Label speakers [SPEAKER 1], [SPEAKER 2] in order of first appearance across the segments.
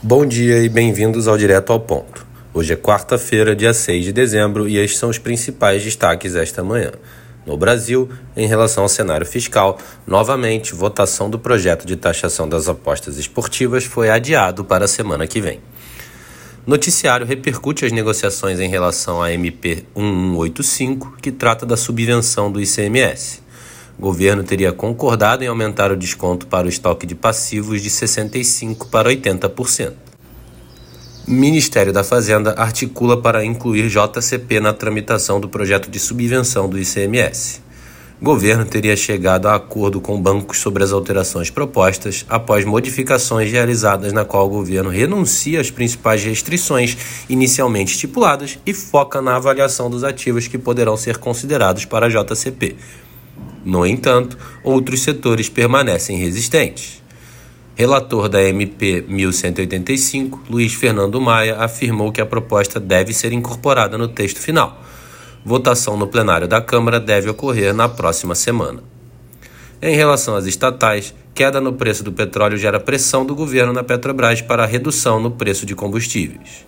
[SPEAKER 1] Bom dia e bem-vindos ao Direto ao Ponto. Hoje é quarta-feira, dia 6 de dezembro, e estes são os principais destaques esta manhã. No Brasil, em relação ao cenário fiscal, novamente, votação do projeto de taxação das apostas esportivas foi adiado para a semana que vem. Noticiário repercute as negociações em relação à MP 1185, que trata da subvenção do ICMS. O governo teria concordado em aumentar o desconto para o estoque de passivos de 65% para 80%. Ministério da Fazenda articula para incluir JCP na tramitação do projeto de subvenção do ICMS. O governo teria chegado a acordo com bancos sobre as alterações propostas após modificações realizadas na qual o governo renuncia às principais restrições inicialmente estipuladas e foca na avaliação dos ativos que poderão ser considerados para a JCP. No entanto, outros setores permanecem resistentes. Relator da MP 1185, Luiz Fernando Maia, afirmou que a proposta deve ser incorporada no texto final. Votação no plenário da Câmara deve ocorrer na próxima semana. Em relação às estatais, queda no preço do petróleo gera pressão do governo na Petrobras para a redução no preço de combustíveis.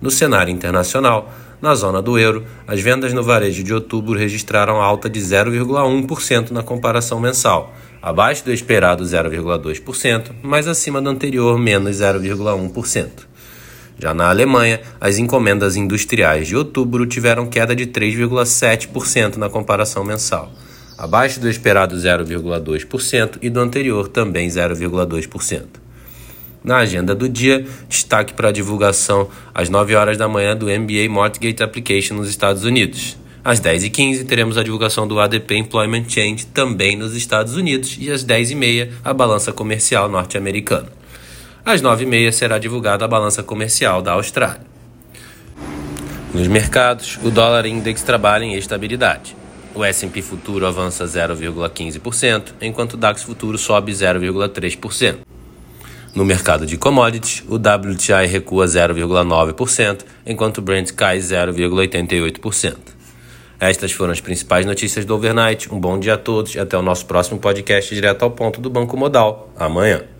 [SPEAKER 1] No cenário internacional, na zona do euro, as vendas no varejo de outubro registraram alta de 0,1% na comparação mensal, abaixo do esperado 0,2%, mas acima do anterior menos 0,1%. Já na Alemanha, as encomendas industriais de outubro tiveram queda de 3,7% na comparação mensal, abaixo do esperado 0,2% e do anterior também 0,2%. Na agenda do dia, destaque para a divulgação às 9 horas da manhã do MBA Mortgage Application nos Estados Unidos. Às 10h15 teremos a divulgação do ADP Employment Change também nos Estados Unidos e às 10h30 a balança comercial norte-americana. Às 9h30 será divulgada a balança comercial da Austrália. Nos mercados, o dólar index trabalha em estabilidade. O S&P futuro avança 0,15%, enquanto o DAX futuro sobe 0,3%. No mercado de commodities, o WTI recua 0,9%, enquanto o Brent cai 0,88%. Estas foram as principais notícias do overnight. Um bom dia a todos e até o nosso próximo podcast direto ao ponto do Banco Modal. Amanhã.